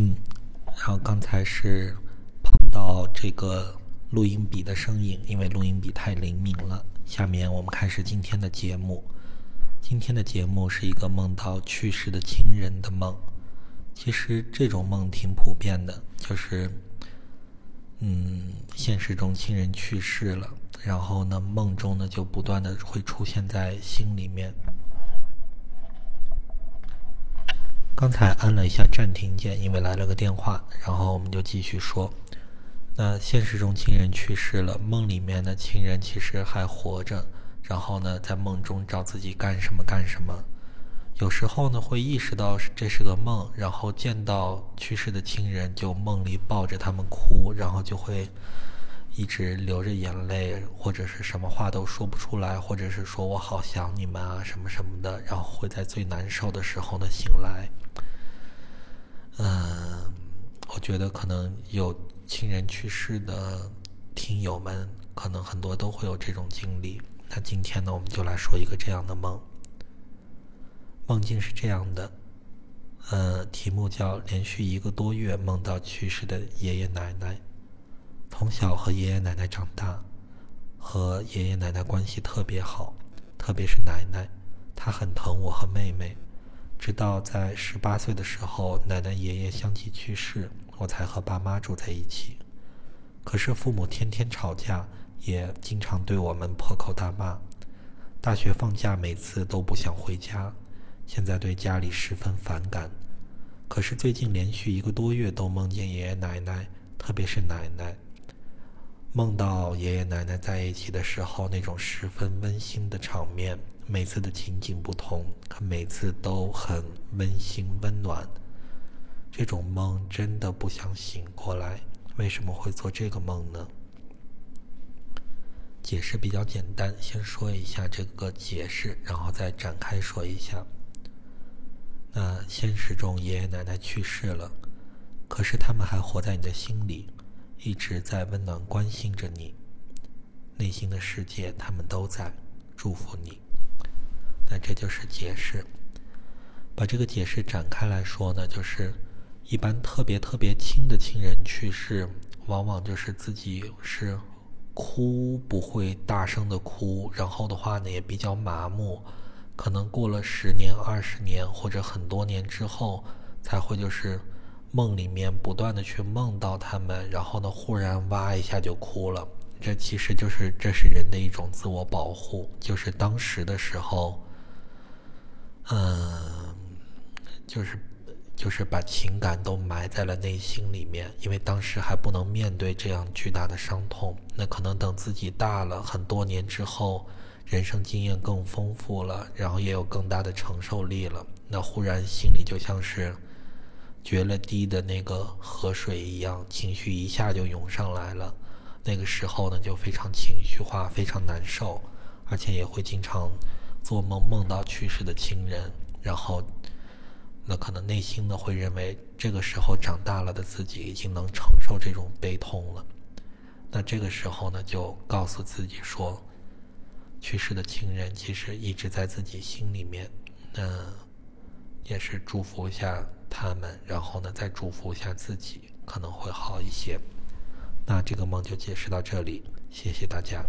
嗯，然后刚才是碰到这个录音笔的声音，因为录音笔太灵敏了。下面我们开始今天的节目。今天的节目是一个梦到去世的亲人的梦。其实这种梦挺普遍的，就是嗯，现实中亲人去世了，然后呢，梦中呢就不断的会出现在心里面。刚才按了一下暂停键，因为来了个电话，然后我们就继续说。那现实中亲人去世了，梦里面的亲人其实还活着，然后呢，在梦中找自己干什么干什么。有时候呢，会意识到这是个梦，然后见到去世的亲人，就梦里抱着他们哭，然后就会一直流着眼泪，或者是什么话都说不出来，或者是说我好想你们啊什么什么的，然后会在最难受的时候呢醒来。嗯，我觉得可能有亲人去世的听友们，可能很多都会有这种经历。那今天呢，我们就来说一个这样的梦。梦境是这样的，呃，题目叫“连续一个多月梦到去世的爷爷奶奶”。从小和爷爷奶奶长大，和爷爷奶奶关系特别好，特别是奶奶，她很疼我和妹妹。直到在十八岁的时候，奶奶爷爷相继去世，我才和爸妈住在一起。可是父母天天吵架，也经常对我们破口大骂。大学放假，每次都不想回家，现在对家里十分反感。可是最近连续一个多月都梦见爷爷奶奶，特别是奶奶，梦到爷爷奶奶在一起的时候，那种十分温馨的场面。每次的情景不同，可每次都很温馨温暖。这种梦真的不想醒过来。为什么会做这个梦呢？解释比较简单，先说一下这个解释，然后再展开说一下。那现实中爷爷奶奶去世了，可是他们还活在你的心里，一直在温暖关心着你。内心的世界，他们都在祝福你。那这就是解释。把这个解释展开来说呢，就是一般特别特别亲的亲人去世，往往就是自己是哭不会大声的哭，然后的话呢也比较麻木，可能过了十年、二十年或者很多年之后，才会就是梦里面不断的去梦到他们，然后呢忽然哇一下就哭了。这其实就是这是人的一种自我保护，就是当时的时候。嗯，就是就是把情感都埋在了内心里面，因为当时还不能面对这样巨大的伤痛。那可能等自己大了很多年之后，人生经验更丰富了，然后也有更大的承受力了，那忽然心里就像是决了堤的那个河水一样，情绪一下就涌上来了。那个时候呢，就非常情绪化，非常难受，而且也会经常。做梦梦到去世的亲人，然后，那可能内心呢会认为这个时候长大了的自己已经能承受这种悲痛了。那这个时候呢，就告诉自己说，去世的亲人其实一直在自己心里面。那也是祝福一下他们，然后呢再祝福一下自己，可能会好一些。那这个梦就解释到这里，谢谢大家。